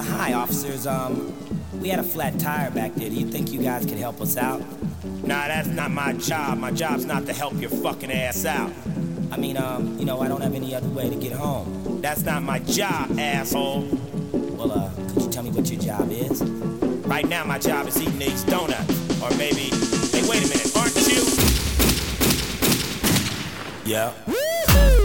Uh, hi, officers. Um, we had a flat tire back there. Do you think you guys could help us out? Nah, that's not my job. My job's not to help your fucking ass out. I mean, um, you know, I don't have any other way to get home. That's not my job, asshole. Well, uh, could you tell me what your job is? Right now, my job is eating these donuts. Or maybe. Hey, wait a minute, aren't you? Yeah. But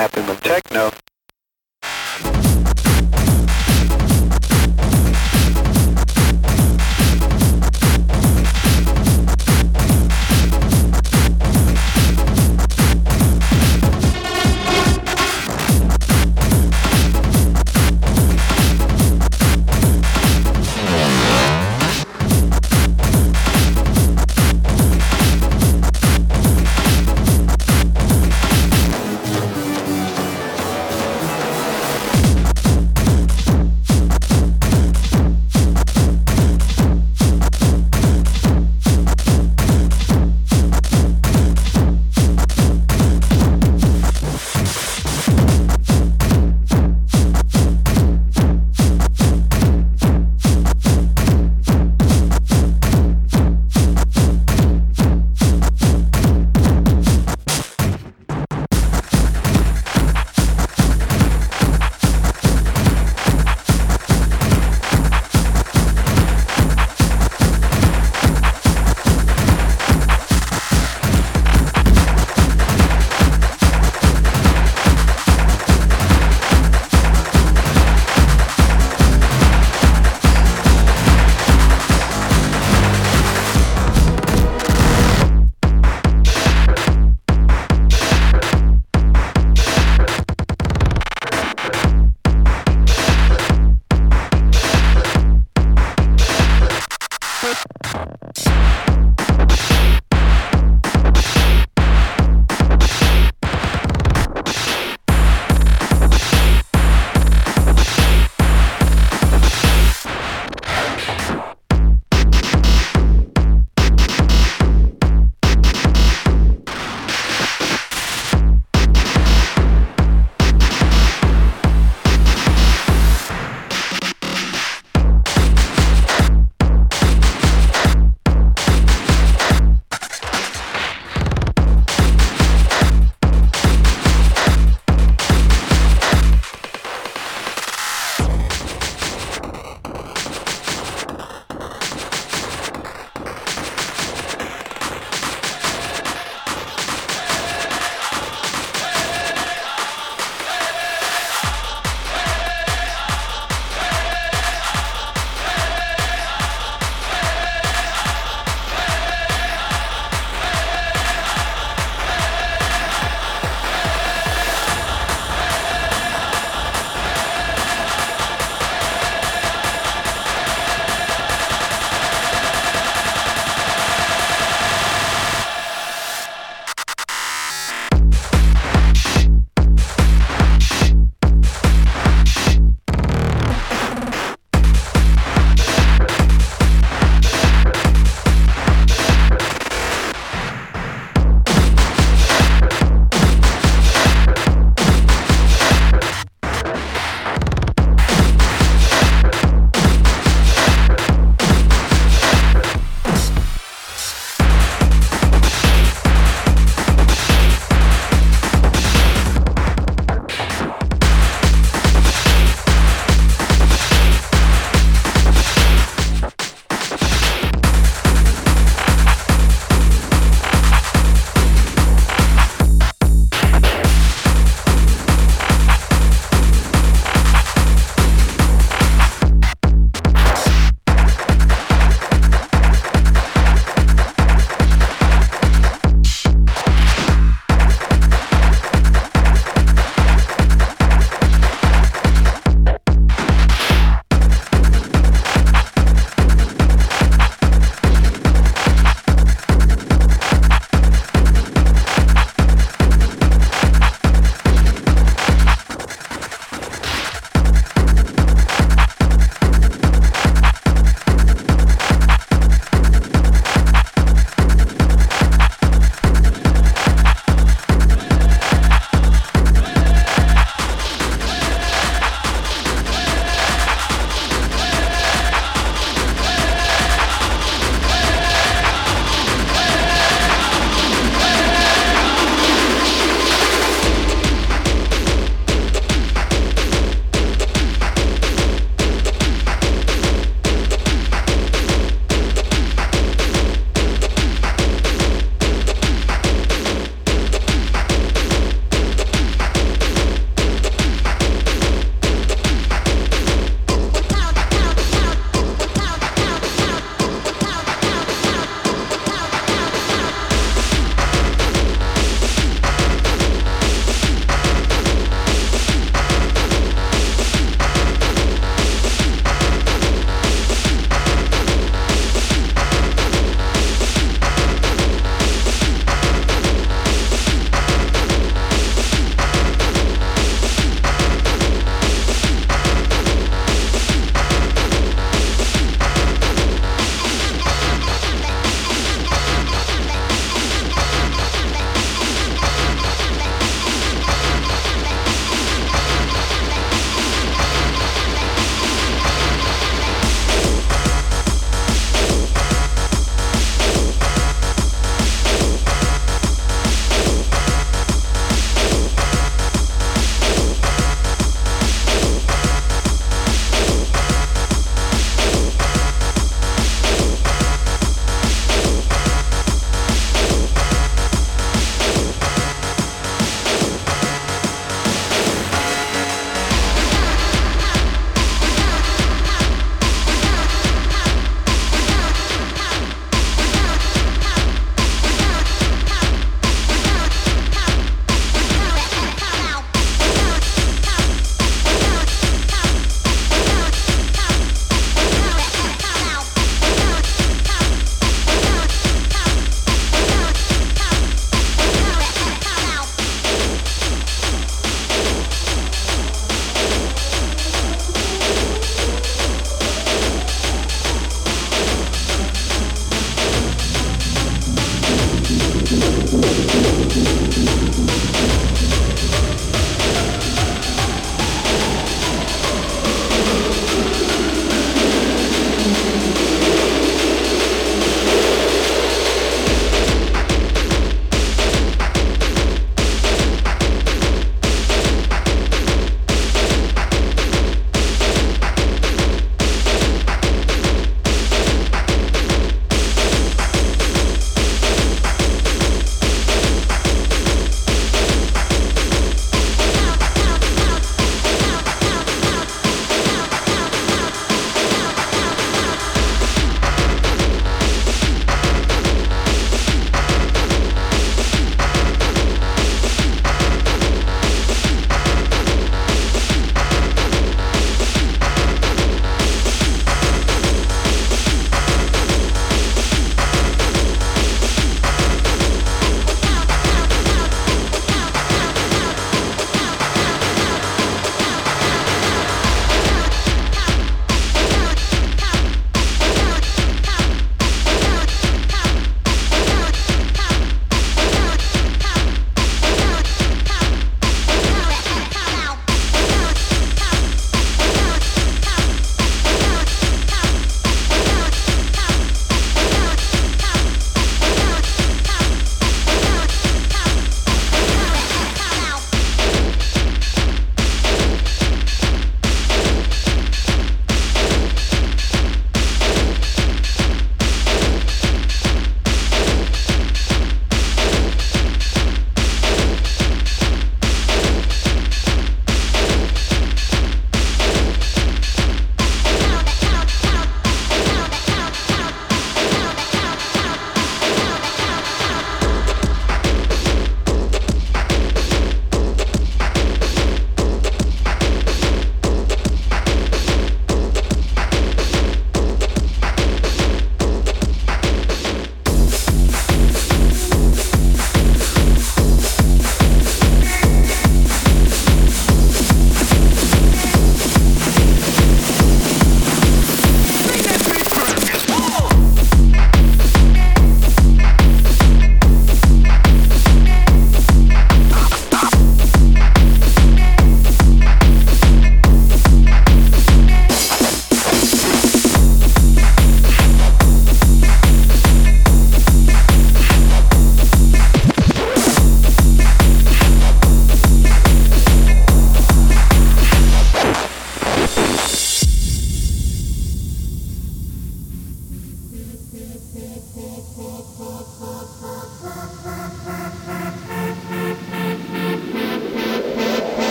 happen when techno